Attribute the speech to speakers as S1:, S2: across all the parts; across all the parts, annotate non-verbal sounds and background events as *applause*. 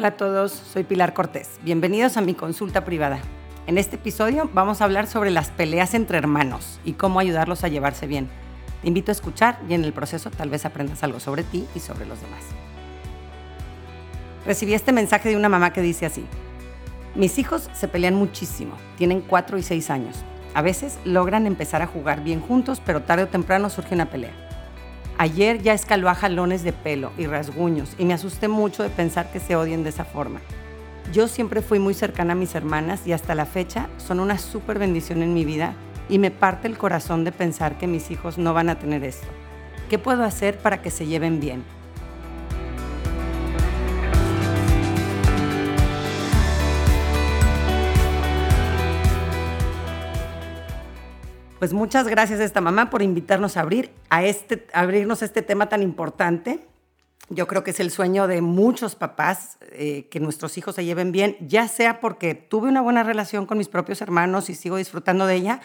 S1: Hola a todos, soy Pilar Cortés. Bienvenidos a mi consulta privada. En este episodio vamos a hablar sobre las peleas entre hermanos y cómo ayudarlos a llevarse bien. Te invito a escuchar y en el proceso tal vez aprendas algo sobre ti y sobre los demás. Recibí este mensaje de una mamá que dice así, mis hijos se pelean muchísimo, tienen 4 y 6 años. A veces logran empezar a jugar bien juntos, pero tarde o temprano surge una pelea. Ayer ya escaló a jalones de pelo y rasguños y me asusté mucho de pensar que se odien de esa forma. Yo siempre fui muy cercana a mis hermanas y hasta la fecha son una súper bendición en mi vida y me parte el corazón de pensar que mis hijos no van a tener esto. ¿Qué puedo hacer para que se lleven bien? Pues muchas gracias a esta mamá por invitarnos a abrir a este, abrirnos a este tema tan importante. Yo creo que es el sueño de muchos papás eh, que nuestros hijos se lleven bien, ya sea porque tuve una buena relación con mis propios hermanos y sigo disfrutando de ella,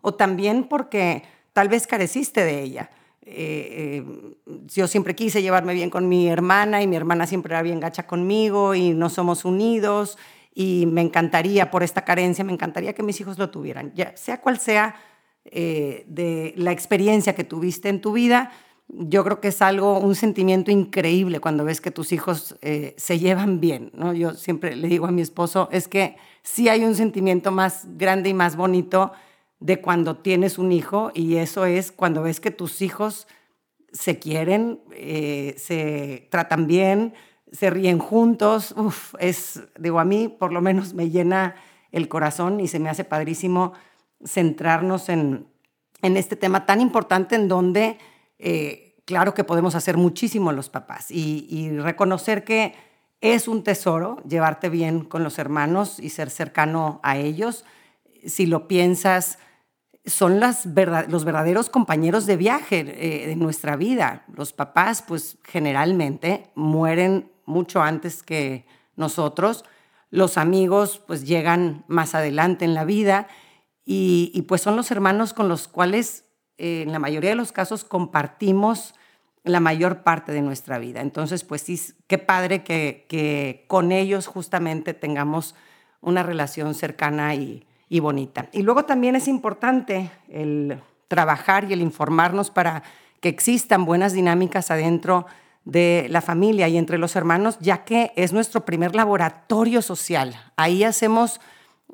S1: o también porque tal vez careciste de ella. Eh, eh, yo siempre quise llevarme bien con mi hermana y mi hermana siempre era bien gacha conmigo y no somos unidos y me encantaría por esta carencia, me encantaría que mis hijos lo tuvieran, ya sea cual sea eh, de la experiencia que tuviste en tu vida, yo creo que es algo, un sentimiento increíble cuando ves que tus hijos eh, se llevan bien, ¿no? Yo siempre le digo a mi esposo, es que sí hay un sentimiento más grande y más bonito de cuando tienes un hijo y eso es cuando ves que tus hijos se quieren, eh, se tratan bien, se ríen juntos, Uf, es, digo, a mí por lo menos me llena el corazón y se me hace padrísimo centrarnos en, este tema tan importante en donde, eh, claro que podemos hacer muchísimo los papás y, reconocer que es un tesoro llevarte bien con los hermanos y ser cercano a ellos. Si lo piensas, son los verdaderos compañeros de viaje eh, de nuestra vida. Los papás, pues generalmente mueren mucho antes que nosotros. Los amigos, pues llegan más adelante en la vida y, pues son los hermanos con los cuales eh, en la mayoría de los casos compartimos la mayor parte de nuestra vida. Entonces, pues sí, qué padre que, que con ellos justamente tengamos una relación cercana y, y bonita. Y luego también es importante el trabajar y el informarnos para que existan buenas dinámicas adentro de la familia y entre los hermanos, ya que es nuestro primer laboratorio social. Ahí hacemos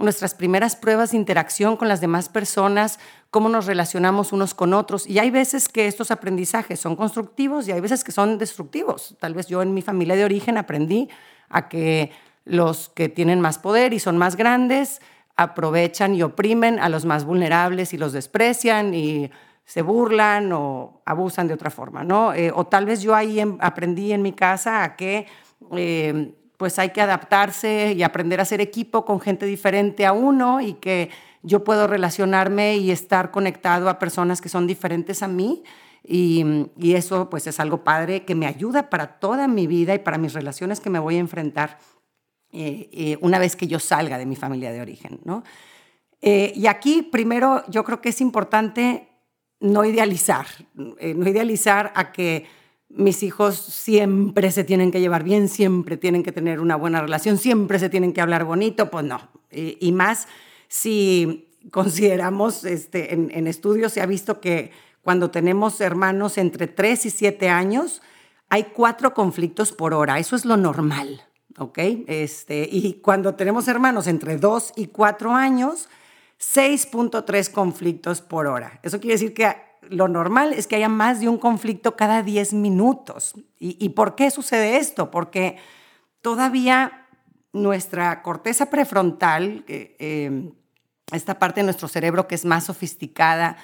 S1: nuestras primeras pruebas de interacción con las demás personas, cómo nos relacionamos unos con otros. Y hay veces que estos aprendizajes son constructivos y hay veces que son destructivos. Tal vez yo en mi familia de origen aprendí a que los que tienen más poder y son más grandes aprovechan y oprimen a los más vulnerables y los desprecian y se burlan o abusan de otra forma, ¿no? Eh, o tal vez yo ahí aprendí en mi casa a que eh, pues hay que adaptarse y aprender a ser equipo con gente diferente a uno y que yo puedo relacionarme y estar conectado a personas que son diferentes a mí. Y, eso pues es algo padre que me ayuda para toda mi vida y para mis relaciones que me voy a enfrentar eh, eh, una vez que yo salga de mi familia de origen. ¿no? Eh, y aquí primero yo creo que es importante no idealizar, no idealizar a que mis hijos siempre se tienen que llevar bien, siempre tienen que tener una buena relación, siempre se tienen que hablar bonito, pues no. Y, más si consideramos, este, en, estudios se ha visto que cuando tenemos hermanos entre 3 y 7 años, hay cuatro conflictos por hora, eso es lo normal, ¿ok? Este, y cuando tenemos hermanos entre 2 y 4 años, 6.3 conflictos por hora. Eso quiere decir que lo normal es que haya más de un conflicto cada 10 minutos. ¿Y, por qué sucede esto? Porque todavía nuestra corteza prefrontal, em, esta parte de nuestro cerebro que es más sofisticada,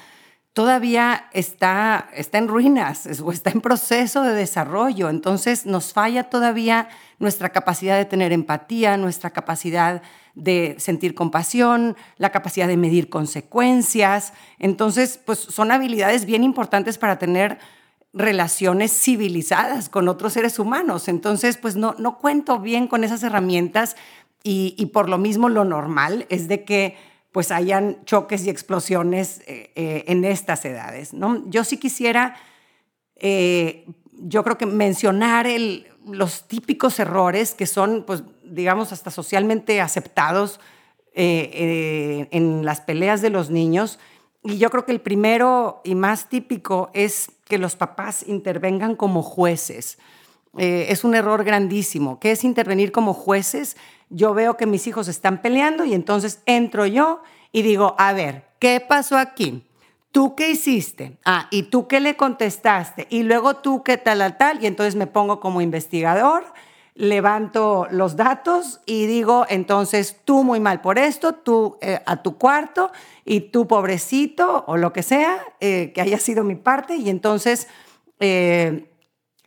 S1: todavía está, está en ruinas o está en proceso de desarrollo. Entonces nos falla todavía nuestra capacidad de tener empatía, nuestra capacidad de sentir compasión, la capacidad de medir consecuencias. Entonces, pues son habilidades bien importantes para tener relaciones civilizadas con otros seres humanos. Entonces, pues no, no cuento bien con esas herramientas y, por lo mismo lo normal es de que pues hayan choques y explosiones eh, eh, en estas edades. ¿no? Yo sí quisiera, eh, yo creo que mencionar los típicos errores que son, pues, digamos, hasta socialmente aceptados en las peleas de los niños. Y yo creo que el primero y más típico es que los papás intervengan como jueces. Eh, es un error grandísimo. ¿Qué es intervenir como jueces? Yo veo que mis hijos están peleando y entonces entro yo y digo, a ver, ¿qué pasó aquí? ¿Tú qué hiciste? Ah, ¿y tú qué le contestaste? Y luego tú qué tal, tal, tal. Y entonces me pongo como investigador, levanto los datos y digo, entonces tú muy mal por esto, tú eh, a tu cuarto y tú pobrecito o lo que sea, eh, que haya sido mi parte. Y entonces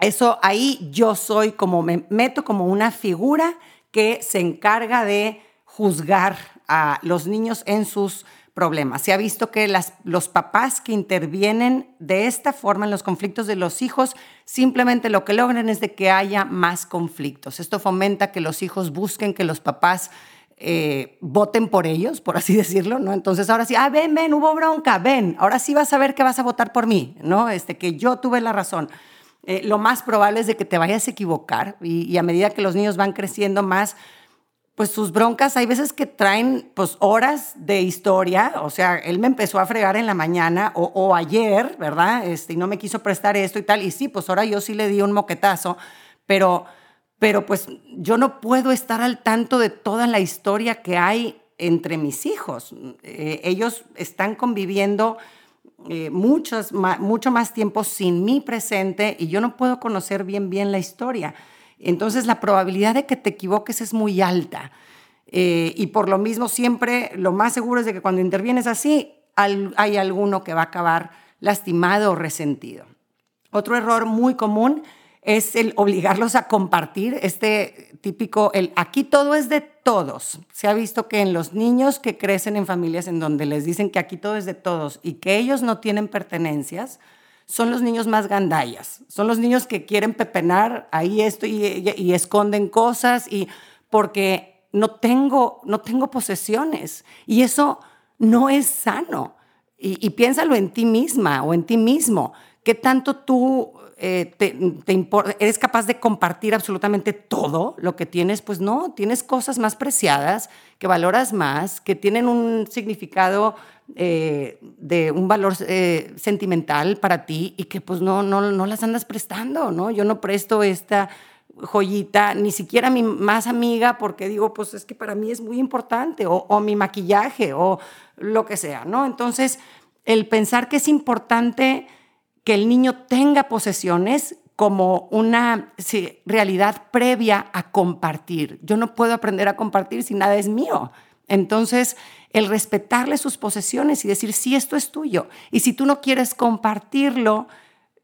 S1: eso ahí yo soy como, me meto como una figura que se encarga de juzgar a los niños en sus problemas. Se ha visto que las, los papás que intervienen de esta forma en los conflictos de los hijos, simplemente lo que logran es de que haya más conflictos. Esto fomenta que los hijos busquen que los papás eh, voten por ellos, por así *laughs* decirlo, ¿no? Entonces ahora sí, ah, ven, ven, hubo bronca, ven, ahora sí vas a ver que vas a votar por mí, ¿no? Este, que yo tuve la razón. Eh, lo más probable es de que te vayas a equivocar y, a medida que los niños van creciendo más, pues sus broncas hay veces que traen pues horas de historia, o sea, él me empezó a fregar en la mañana o, ayer, ¿verdad? Este, y no me quiso prestar esto y tal, y sí, pues ahora yo sí le di un moquetazo, pero, pero pues yo no puedo estar al tanto de toda la historia que hay entre mis hijos. Eh, ellos están conviviendo eh, muchos, mucho más tiempo sin mi presente y yo no puedo conocer bien bien la historia. Entonces la probabilidad de que te equivoques es muy alta. Eh, y por lo mismo siempre lo más seguro es de que cuando intervienes así hay alguno que va a acabar lastimado o resentido. Otro error muy común es el obligarlos a compartir, este típico, el aquí todo es de todos. Se ha visto que en los niños que crecen en familias en donde les dicen que aquí todo es de todos y que ellos no tienen pertenencias, son los niños más gandallas, son los niños que quieren pepenar ahí esto y, esconden cosas y porque no tengo, no tengo posesiones y eso no es sano. Y, y piénsalo en ti misma o en ti mismo. ¿Qué tanto tú eh, eres capaz de compartir absolutamente todo lo que tienes? Pues no, tienes cosas más preciadas que valoras más, que tienen un significado eh, de un valor eh, sentimental para ti y que pues no, no, no las andas prestando, ¿no? Yo no presto esta joyita, ni siquiera mi más amiga, porque digo, pues es que para mí es muy importante, o mi maquillaje, o lo que sea, ¿no? Entonces, el pensar que es importante que el niño tenga posesiones como una realidad previa a compartir. Yo no puedo aprender a compartir si nada es mío. Entonces, el respetarle sus posesiones y decir, sí, esto es tuyo. Y si tú no quieres compartirlo,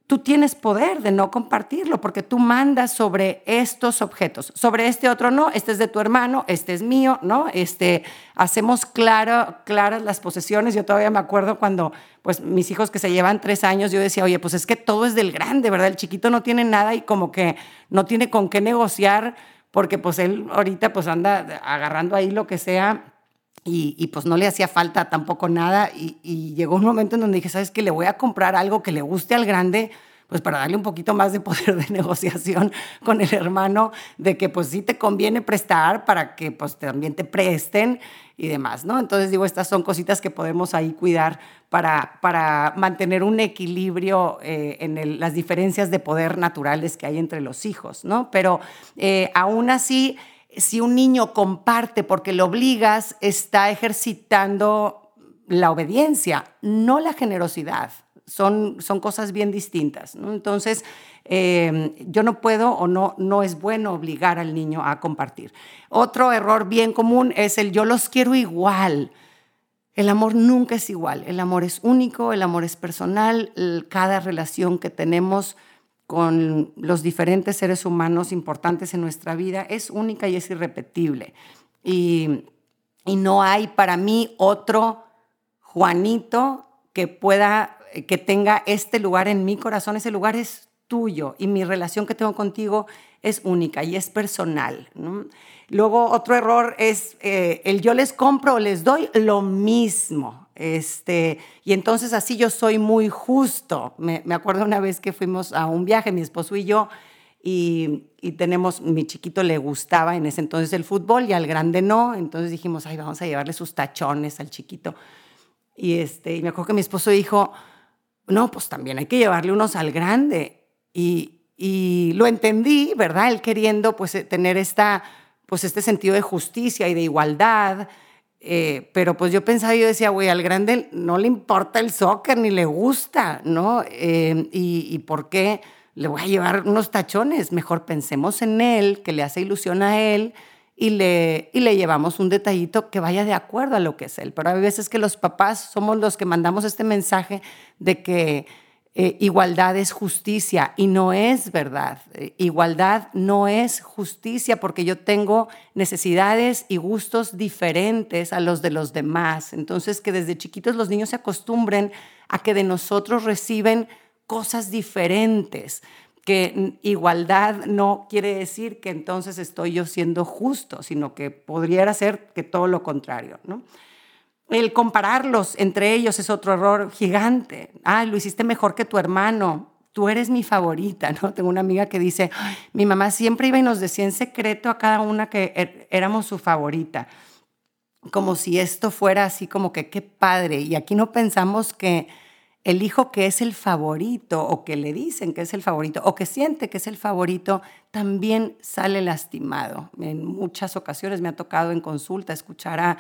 S1: tú tienes poder de no compartirlo porque tú mandas sobre estos objetos. Sobre este otro no, este es de tu hermano, este es mío, ¿no? Este, hacemos claro, claras las posesiones. Yo todavía me acuerdo cuando, pues, mis hijos que se llevan tres años, yo decía, oye, pues es que todo es del grande, ¿verdad? El chiquito no tiene nada y como que no tiene con qué negociar porque pues él ahorita pues anda agarrando ahí lo que sea y, pues no le hacía falta tampoco nada. Y, llegó un momento en donde dije, ¿sabes qué? Le voy a comprar algo que le guste al grande, pues para darle un poquito más de poder de *laughs* negociación con el hermano, de que pues sí te conviene prestar para que pues también te presten y demás, ¿no? Entonces digo, estas son cositas que podemos ahí cuidar para, para mantener un equilibrio eh, en las diferencias de poder naturales que hay entre los hijos, ¿no? Pero eh, aún así si un niño comparte porque lo obligas, está ejercitando la obediencia, no la generosidad. Son, son cosas bien distintas. Entonces, eh, yo no puedo o no, no es bueno obligar al niño a compartir. Otro error bien común es el yo los quiero igual. El amor nunca es igual, el amor es único, el amor es personal, cada relación que tenemos con los diferentes seres humanos importantes en nuestra vida es única y es irrepetible. Y, no hay para mí otro Juanito que pueda, que tenga este lugar en mi corazón. Ese lugar es tuyo y mi relación que tengo contigo es única y es personal. Luego otro error es eh, el yo les compro o les doy lo mismo. Este, y entonces así yo soy muy justo. Me, acuerdo una vez que fuimos a un viaje, mi esposo y yo, y, tenemos, mi chiquito le gustaba en ese entonces el fútbol y al grande no, entonces dijimos, ay, vamos a llevarle sus tachones al chiquito. Y, este, y me acuerdo que mi esposo dijo, no, pues también hay que llevarle unos al grande. Y, y lo entendí, ¿verdad? Él queriendo pues eh, tener esta, pues este sentido de justicia y de igualdad. Eh, pero pues yo pensaba, yo decía, güey, al grande no le importa el soccer ni le gusta, ¿no? Eh, y, y, por qué le voy a llevar unos tachones? Mejor pensemos en él, que le hace ilusión a él y le, y le llevamos un detallito que vaya de acuerdo a lo que es él. Pero hay veces que los papás somos los que mandamos este mensaje de que eh, igualdad es justicia y no es verdad. Eh, igualdad no es justicia porque yo tengo necesidades y gustos diferentes a los de los demás. Entonces, que desde chiquitos los niños se acostumbren a que de nosotros reciben cosas diferentes que igualdad no quiere decir que entonces estoy yo siendo justo, sino que podría ser que todo lo contrario, ¿no? El compararlos entre ellos es otro error gigante. Ah, lo hiciste mejor que tu hermano. Tú eres mi favorita, ¿no? Tengo una amiga que dice, mi mamá siempre iba y nos decía en secreto a cada una que er, éramos su favorita. Como si esto fuera así como que qué padre. Y aquí no pensamos que el hijo que es el favorito o que le dicen que es el favorito o que siente que es el favorito también sale lastimado. En muchas ocasiones me ha tocado en consulta escuchar a,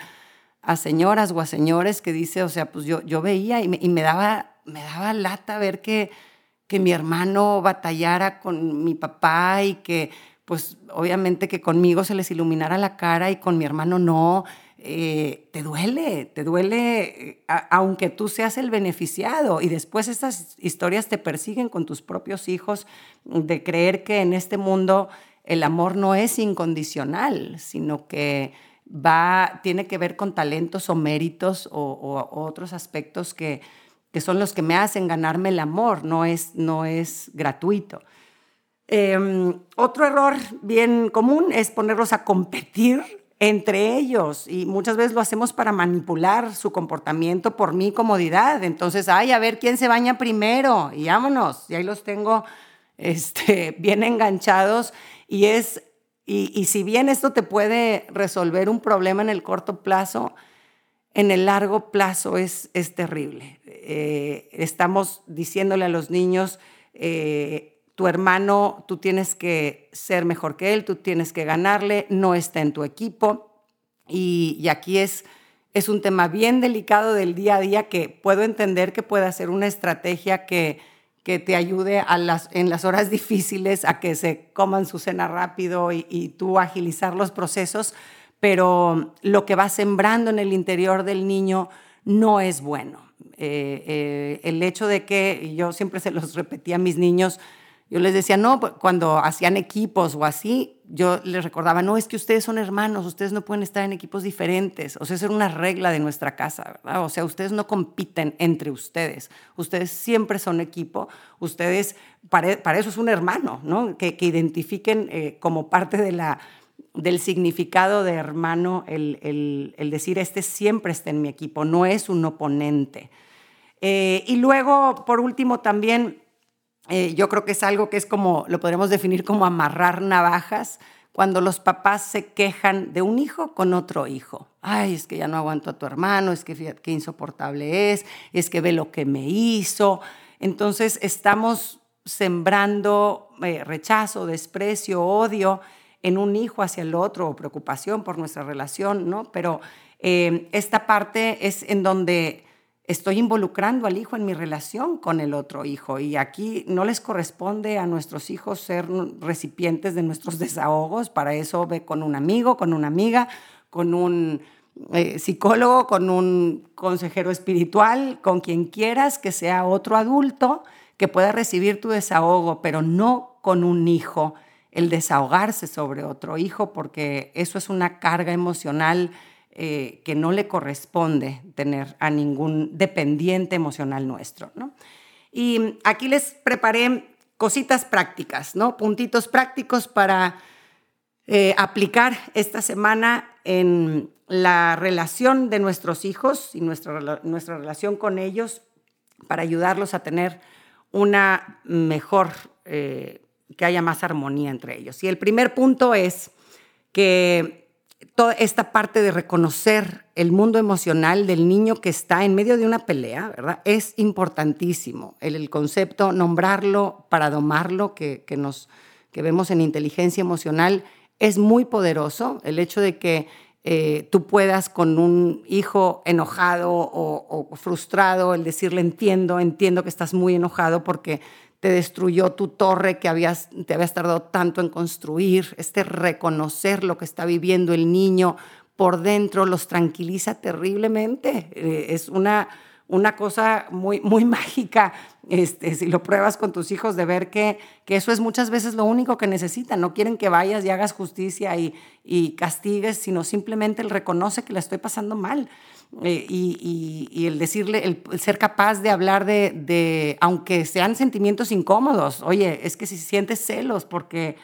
S1: a señoras o a señores que dice, o sea, pues yo, yo veía y, me, y me, daba, me daba lata ver que, que mi hermano batallara con mi papá y que pues obviamente que conmigo se les iluminara la cara y con mi hermano no. Eh, te duele, te duele, eh, aunque tú seas el beneficiado. Y después estas historias te persiguen con tus propios hijos de creer que en este mundo el amor no es incondicional, sino que va, tiene que ver con talentos o méritos o, otros aspectos que, que, son los que me hacen ganarme el amor, no es, no es gratuito. Em, otro error bien común es ponerlos a competir entre ellos y muchas veces lo hacemos para manipular su comportamiento por mi comodidad. Entonces, ay, a ver quién se baña primero y vámonos. Y ahí los tengo este, bien enganchados y es, y, y si bien esto te puede resolver un problema en el corto plazo, en el largo plazo es, es terrible. Eh, estamos diciéndole a los niños, eh, tu hermano, tú tienes que ser mejor que él, tú tienes que ganarle, no está en tu equipo. Y, aquí es, es un tema bien delicado del día a día que puedo entender que pueda ser una estrategia que, que te ayude a las, en las horas difíciles a que se coman su cena rápido y, tú agilizar los procesos, pero lo que va sembrando en el interior del niño no es bueno. Eh, eh, el hecho de que, yo siempre se los repetí a mis niños, yo les decía, no, pues, cuando hacían equipos o así, yo les recordaba, no, es que ustedes son hermanos, ustedes no pueden estar en equipos diferentes. O sea, esa era una regla de nuestra casa, ¿verdad? O sea, ustedes no compiten entre ustedes. Ustedes siempre son equipo. Ustedes, para, para eso es un hermano, ¿no? Que, que identifiquen eh, como parte de la, del significado de hermano el, el, el, decir, este siempre está en mi equipo, no es un oponente. Eh, y luego, por último, también eh, yo creo que es algo que es como, lo podríamos definir como amarrar navajas, cuando los papás se quejan de un hijo con otro hijo. Ay, es que ya no aguanto a tu hermano, es que fíjate qué insoportable es, es que ve lo que me hizo. Entonces estamos sembrando eh, rechazo, desprecio, odio en un hijo hacia el otro o preocupación por nuestra relación, ¿no? Pero eh, esta parte es en donde estoy involucrando al hijo en mi relación con el otro hijo. Y aquí no les corresponde a nuestros hijos ser recipientes de nuestros *laughs* desahogos, para eso ve con un amigo, con una amiga, con un eh, psicólogo, con un consejero espiritual, con quien quieras que sea otro adulto que pueda recibir tu desahogo, pero no con un hijo, el desahogarse sobre otro hijo, porque eso es una carga emocional eh, que no le corresponde tener a ningún dependiente emocional nuestro. ¿no? Y aquí les preparé cositas prácticas, ¿no? puntitos prácticos para eh, aplicar esta semana en la relación de nuestros hijos y nuestra, nuestra relación con ellos para ayudarlos a tener una mejor eh, que haya más armonía entre ellos. Y el primer punto es que toda esta parte de reconocer el mundo emocional del niño que está en medio de una pelea, ¿verdad? Es importantísimo. El, concepto, nombrarlo para domarlo, que, nos, que vemos en inteligencia emocional, es muy poderoso. El hecho de que eh, tú puedas con un hijo enojado o, frustrado, el decirle entiendo, entiendo que estás muy enojado porque te destruyó tu torre que habías, te habías tardado tanto en construir, este reconocer lo que está viviendo el niño por dentro los tranquiliza terriblemente. Eh, es una, una cosa muy, muy *laughs* mágica, este, si lo pruebas con tus hijos, de ver que, que, eso es muchas veces lo único que necesitan. No quieren que vayas y hagas justicia y, y castigues, sino simplemente el reconoce que la estoy pasando mal. Eh, y, el decirle, el, ser capaz de hablar de, aunque sean sentimientos incómodos, oye, es que si sientes celos porque,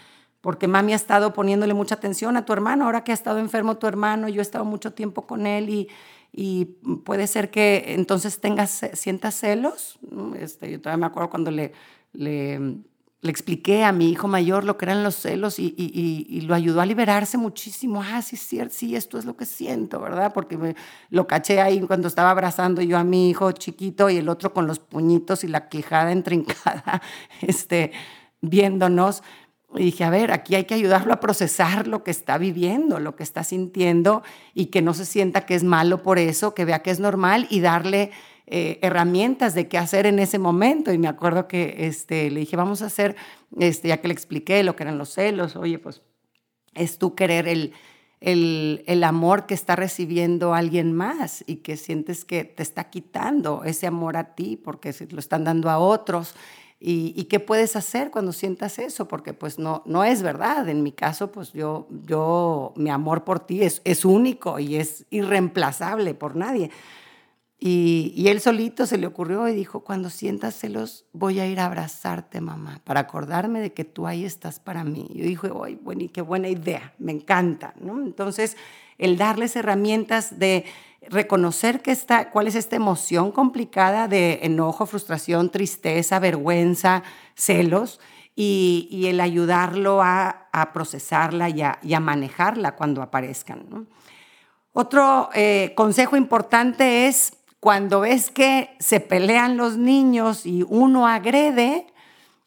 S1: porque mami ha estado poniéndole mucha atención a tu hermano, ahora que ha estado enfermo tu hermano, yo he estado mucho tiempo con él y, y puede ser que entonces tengas, sientas celos. Este, yo todavía me acuerdo cuando le, le le expliqué a mi hijo mayor lo que eran los celos y, lo ayudó a liberarse muchísimo. Ah, sí, sí, sí, esto es lo que siento, ¿verdad? Porque me, lo caché ahí cuando estaba abrazando yo a mi hijo chiquito y el otro con los puñitos y la quijada *laughs* entrincada, este, viéndonos. Y dije, a ver, aquí hay que ayudarlo a procesar lo que está viviendo, lo que está sintiendo y que no se sienta que es malo por eso, que vea que es normal y darle eh, herramientas de qué hacer en ese momento. Y me acuerdo que este, le dije, vamos a hacer, este, ya que le expliqué lo que eran los celos, oye, pues es tú querer el, el, el, amor que está recibiendo alguien más y que sientes que te está quitando ese amor a ti porque lo están dando a otros. Y, y, qué puedes hacer cuando sientas eso, porque pues no, no es verdad. En mi caso, pues yo, yo mi amor por ti es, es único y es irreemplazable por nadie. Y, él solito se le ocurrió y dijo, cuando sientas celos, voy a ir a abrazarte, mamá, para acordarme de que tú ahí estás para mí. Yo dije, ¡ay, bueno, qué buena idea! Me encanta. Entonces, el darles herramientas de reconocer que está, cuál es esta emoción complicada de enojo, frustración, tristeza, vergüenza, celos, y, el ayudarlo a, procesarla y a, manejarla cuando aparezcan. Otro eh, consejo importante es cuando ves que se pelean los niños y uno agrede,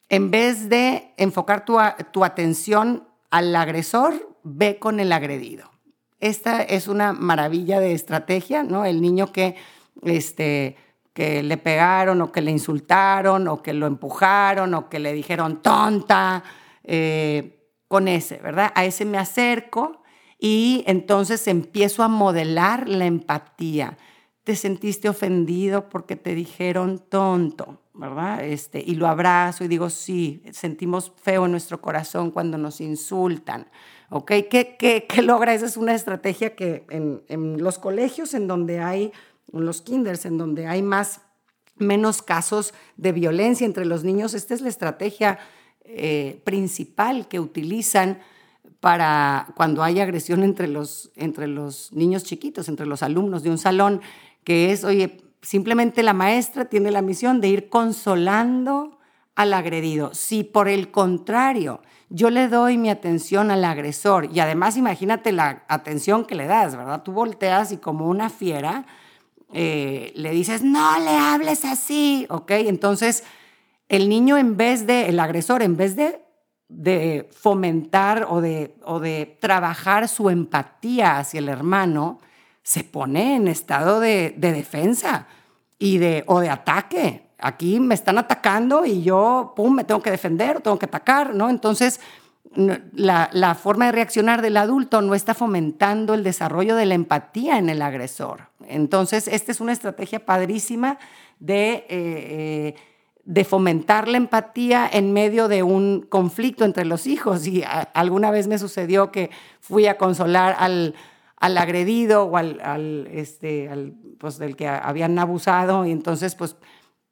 S1: en vez de enfocar tu, tu atención al agresor, ve con el agredido. Esta es una maravilla de estrategia, ¿no? El niño que, este, que le pegaron o que le insultaron o que lo empujaron o que le dijeron tonta, eh, con ese, ¿verdad? A ese me acerco y entonces empiezo a modelar la empatía te sentiste ofendido porque te dijeron tonto, ¿verdad? Este, y lo abrazo y digo, sí, sentimos feo en nuestro corazón cuando nos insultan, ¿ok? ¿Qué, qué, logra? Esa es una estrategia que en, los colegios, en donde hay, en los kinders, en donde hay más, menos casos de violencia entre los niños, esta es la estrategia eh, principal que utilizan para cuando hay agresión entre los, entre los niños chiquitos, entre los alumnos de un salón que es, oye, simplemente la maestra tiene la misión de ir consolando al agredido. Si por el contrario yo le doy mi atención al agresor y además imagínate la atención que le das, ¿verdad? Tú volteas y como una fiera eh, le dices, no le hables así, ¿ok? Entonces el niño en vez de, el agresor, en vez de, de fomentar o de, o de trabajar su empatía hacia el hermano, se pone en estado de, defensa y de, o de ataque. Aquí me están atacando y yo, pum, me tengo que defender, tengo que atacar, ¿no? Entonces, la, forma de reaccionar del adulto no está fomentando el desarrollo de la empatía en el agresor. Entonces, esta es una estrategia padrísima de, eh, eh, fomentar la empatía en medio de un conflicto entre los hijos. Y alguna vez me sucedió que fui a consolar al, agredido o al, este, al, pues, del que habían abusado y entonces pues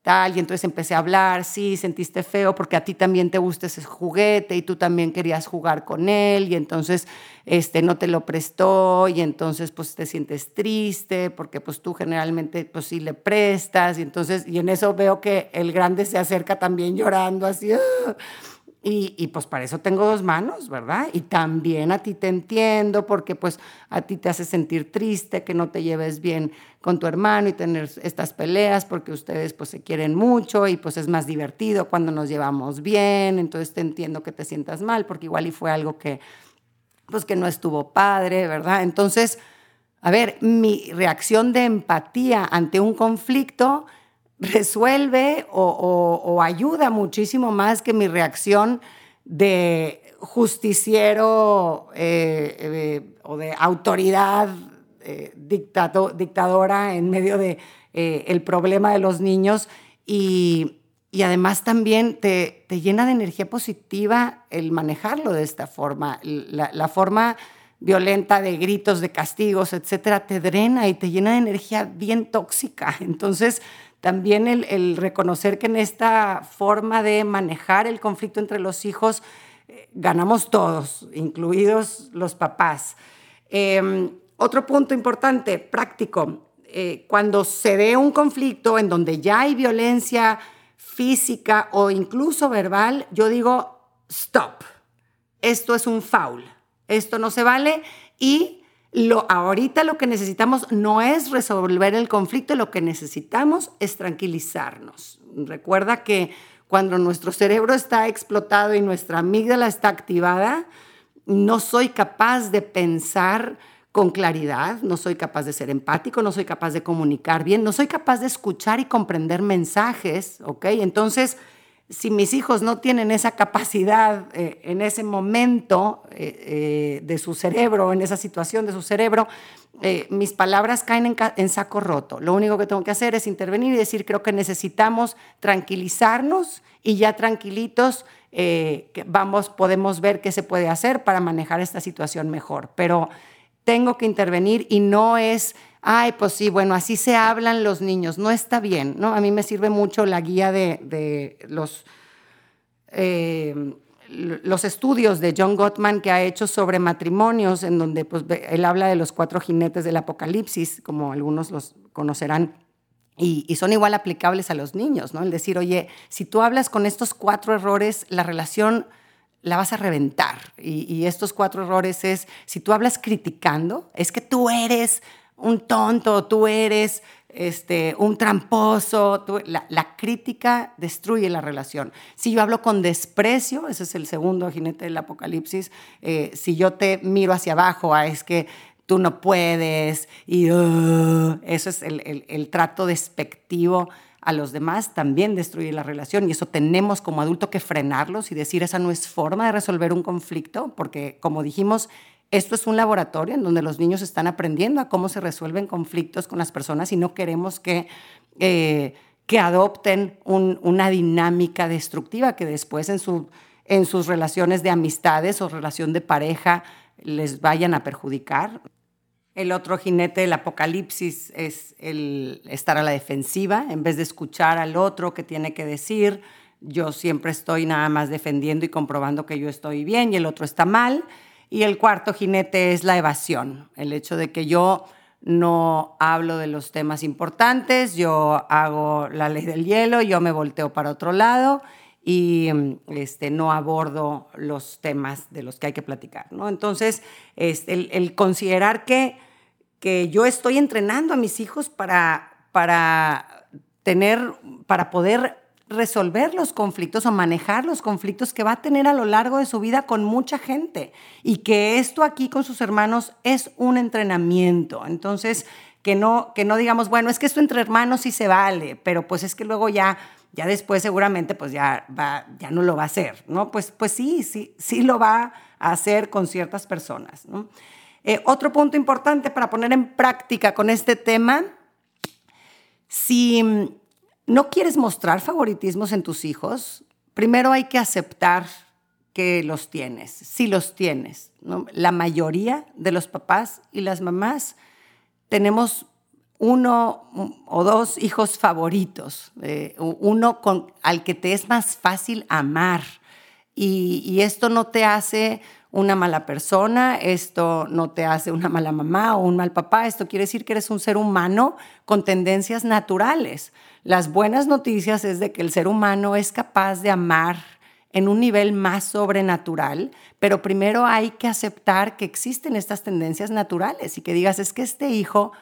S1: y entonces empecé a hablar, sí, sentiste feo porque a ti también te gusta ese juguete y tú también querías jugar con él y entonces este, no te lo prestó y entonces pues te sientes triste porque pues tú generalmente pues sí le prestas y entonces, y en eso veo que el grande se acerca también llorando así, ¡ah! Y, pues para eso tengo dos manos, ¿verdad? Y también a ti te entiendo porque pues a ti te hace sentir triste que no te lleves bien con tu hermano y tener estas peleas porque ustedes pues se quieren mucho y pues es más divertido cuando nos llevamos bien, entonces te entiendo que te sientas mal porque igual y fue algo que pues que no estuvo padre, ¿verdad? Entonces, a ver, mi reacción de empatía ante un conflicto resuelve o, ayuda muchísimo más que mi reacción de justiciero eh, eh, o de autoridad eh, dictadora en medio de problema de los niños y, además también te, llena de energía positiva el manejarlo de esta forma. La, la, forma violenta de gritos, de castigos, etcétera, te drena y te llena de energía bien tóxica. Entonces, también el, reconocer que en esta forma de manejar el conflicto entre los hijos eh, ganamos todos, incluidos los papás. Em, otro punto importante, práctico, eh, cuando se ve un conflicto en donde ya hay violencia física o incluso verbal, yo digo, stop, esto es un foul, esto no se vale y lo, ahorita lo que necesitamos no es resolver el conflicto, lo que necesitamos es tranquilizarnos. Recuerda que cuando nuestro cerebro está explotado y nuestra amígdala está activada, no soy capaz de pensar con claridad, no soy capaz de ser empático, no soy capaz de comunicar bien, no soy capaz de escuchar y comprender mensajes. Entonces, si mis hijos no tienen esa capacidad eh, en ese momento eh, eh, de su cerebro, en esa situación de su cerebro, mis palabras caen en, saco roto. Lo único que tengo que hacer es intervenir y decir, creo que necesitamos tranquilizarnos y ya tranquilitos vamos, podemos ver qué se puede hacer para manejar esta situación mejor. Pero tengo que intervenir y no es ay, pues sí, bueno, así se hablan los niños, no está bien, ¿no? A mí me sirve mucho la guía de, los, eh, los estudios de John Gottman que ha hecho sobre matrimonios, en donde pues, él habla de los cuatro jinetes del apocalipsis, como algunos los conocerán. Y, son igual aplicables a los niños, ¿no? El decir, oye, si tú hablas con estos cuatro errores, la relación la vas a reventar. Y, y, estos cuatro errores es, si tú hablas criticando, es que tú eres un tonto, tú eres este, un tramposo. la, crítica destruye la relación. Si yo hablo con desprecio, ese es el segundo jinete del apocalipsis, eh, si yo te miro hacia abajo, es que tú no puedes, y eso es el trato despectivo a los demás, también destruye la relación y eso tenemos como adulto que frenarlos y decir esa no es forma de resolver un conflicto, porque como dijimos, esto es un laboratorio en donde los niños están aprendiendo a cómo se resuelven conflictos con las personas y no queremos que, eh, que adopten una dinámica destructiva que después en, su, en sus relaciones de amistades o relación de pareja les vayan a perjudicar. El otro jinete del apocalipsis es estar a la defensiva en vez de escuchar al otro que tiene que decir. Yo siempre estoy nada más defendiendo y comprobando que yo estoy bien y el otro está mal. Y el cuarto jinete es la evasión, el hecho de que yo no hablo de los temas importantes, yo hago la ley del hielo, yo me volteo para otro lado y este, no abordo los temas de los que hay que platicar. ¿no? Entonces, este, el, considerar que, que yo estoy entrenando a mis hijos para, para tener, para poder resolver los conflictos o manejar los conflictos que va a tener a lo largo de su vida con mucha gente y que esto aquí con sus hermanos es un entrenamiento. Entonces, que no, que no digamos, bueno, es que esto entre hermanos sí se vale, pero pues es que luego ya, ya después seguramente pues ya, va, ya no lo va a hacer, ¿no? Pues, pues sí, sí, sí lo va a hacer con ciertas personas, eh, otro punto importante para poner en práctica con este tema, si no quieres mostrar favoritismos en tus hijos, primero hay que aceptar que los tienes, si los tienes. La mayoría de los papás y las mamás tenemos uno o dos hijos favoritos, eh, uno con, al que te es más fácil amar. y, esto no te hace una mala persona, esto no te hace una mala mamá o un mal papá, esto quiere decir que eres un ser humano con tendencias naturales. Las buenas noticias es de que el ser humano es capaz de amar en un nivel más sobrenatural, pero primero hay que aceptar que existen estas tendencias naturales y que digas, es que este hijo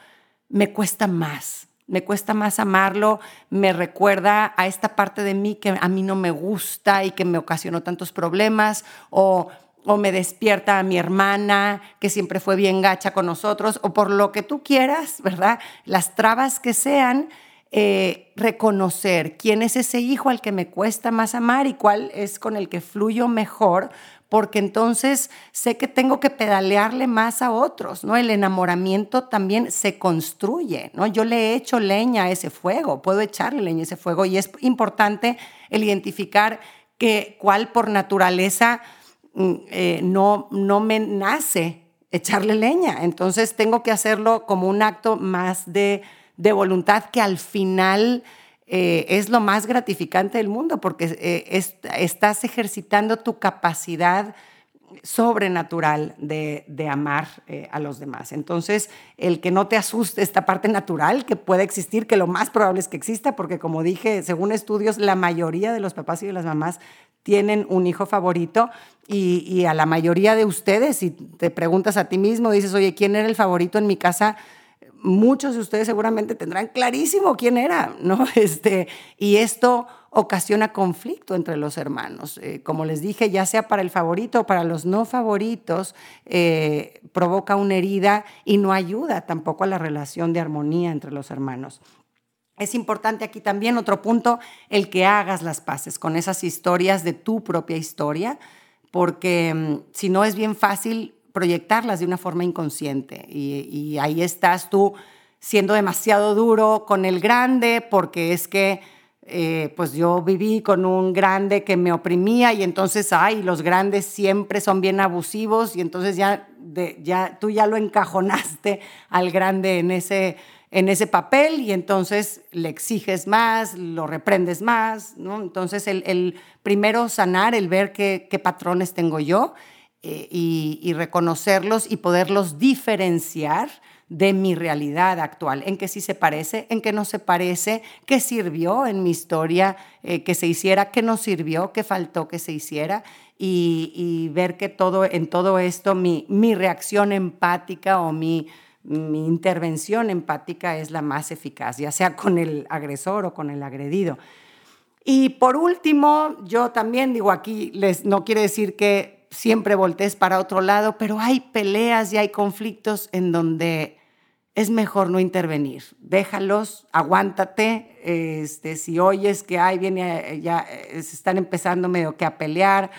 S1: me cuesta más, me cuesta más amarlo, me recuerda a esta parte de mí que a mí no me gusta y que me ocasionó tantos problemas, o, o me despierta a mi hermana que siempre fue bien gacha con nosotros, o por lo que tú quieras, ¿verdad? Las trabas que sean, eh, reconocer quién es ese hijo al que me cuesta más amar y cuál es con el que fluyo mejor, porque entonces sé que tengo que pedalearle más a otros, ¿no? El enamoramiento también se construye, ¿no? Yo le he hecho leña a ese fuego, puedo echarle leña a ese fuego y es importante el identificar que cuál por naturaleza eh, no, no me nace echarle leña, entonces tengo que hacerlo como un acto más de de voluntad que al final eh, es lo más gratificante del mundo porque eh, estás ejercitando tu capacidad sobrenatural de, amar eh, a los demás. Entonces, el que no te asuste esta parte natural que puede existir, que lo más probable es que exista, porque como dije, según estudios, la mayoría de los papás y de las mamás tienen un hijo favorito y, y a la mayoría de ustedes, si te preguntas a ti mismo, dices, oye, ¿quién era el favorito en mi casa? Muchos de ustedes seguramente tendrán clarísimo quién era, ¿no? *laughs* Este, y esto ocasiona conflicto entre los hermanos. Eh, como les dije, ya sea para el favorito o para los no favoritos, eh, provoca una herida y no ayuda tampoco a la relación de armonía entre los hermanos. Es importante aquí también otro punto, el que hagas las paces con esas historias de tu propia historia, porque mm, si no es bien fácil proyectarlas de una forma inconsciente. Y, ahí estás tú siendo demasiado duro con el grande porque es que eh, pues yo viví con un grande que me oprimía y entonces, ay, los grandes siempre son bien abusivos y entonces ya, ya tú ya lo encajonaste al grande en ese, en ese papel y entonces le exiges más, lo reprendes más, ¿no? Entonces el, primero sanar, el ver qué, qué patrones tengo yo eh, y, reconocerlos y poderlos diferenciar de mi realidad actual, en qué sí se parece, en qué no se parece, qué sirvió en mi historia eh, que se hiciera, qué no sirvió, qué faltó que se hiciera y, ver que todo, en todo esto mi, mi reacción empática o mi, mi intervención empática es la más eficaz, ya sea con el agresor o con el agredido. Y por último, yo también digo aquí, les, no quiere decir que siempre voltees para otro lado, pero hay peleas y hay conflictos en donde es mejor no intervenir. Déjalos, aguántate. Este, si oyes que hay, viene, ya se están empezando medio que a pelear,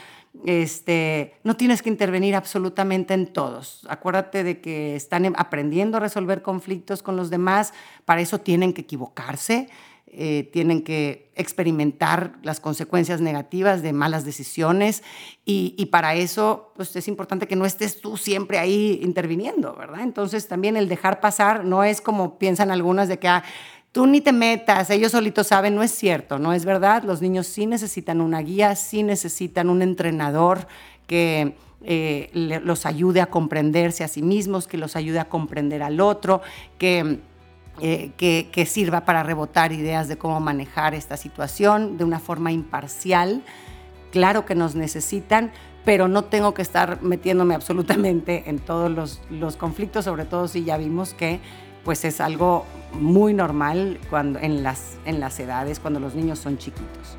S1: este, no tienes que intervenir absolutamente en todos. Acuérdate de que están aprendiendo a resolver conflictos con los demás, para eso tienen que equivocarse. Eh, tienen que experimentar las consecuencias negativas de malas decisiones y, para eso pues es importante que no estés tú siempre ahí interviniendo, ¿verdad? Entonces también el dejar pasar no es como piensan algunas de que ah, tú ni te metas, ellos solitos saben, no es cierto, no es verdad, los niños sí necesitan una guía, sí necesitan un entrenador que... Eh, los ayude a comprenderse a sí mismos, que los ayude a comprender al otro, que eh, que, sirva para rebotar ideas de cómo manejar esta situación de una forma imparcial. Claro que nos necesitan, pero no tengo que estar metiéndome absolutamente en todos los, los conflictos, sobre todo si ya vimos que pues es algo muy normal cuando, en, las, en las edades, cuando los niños son chiquitos.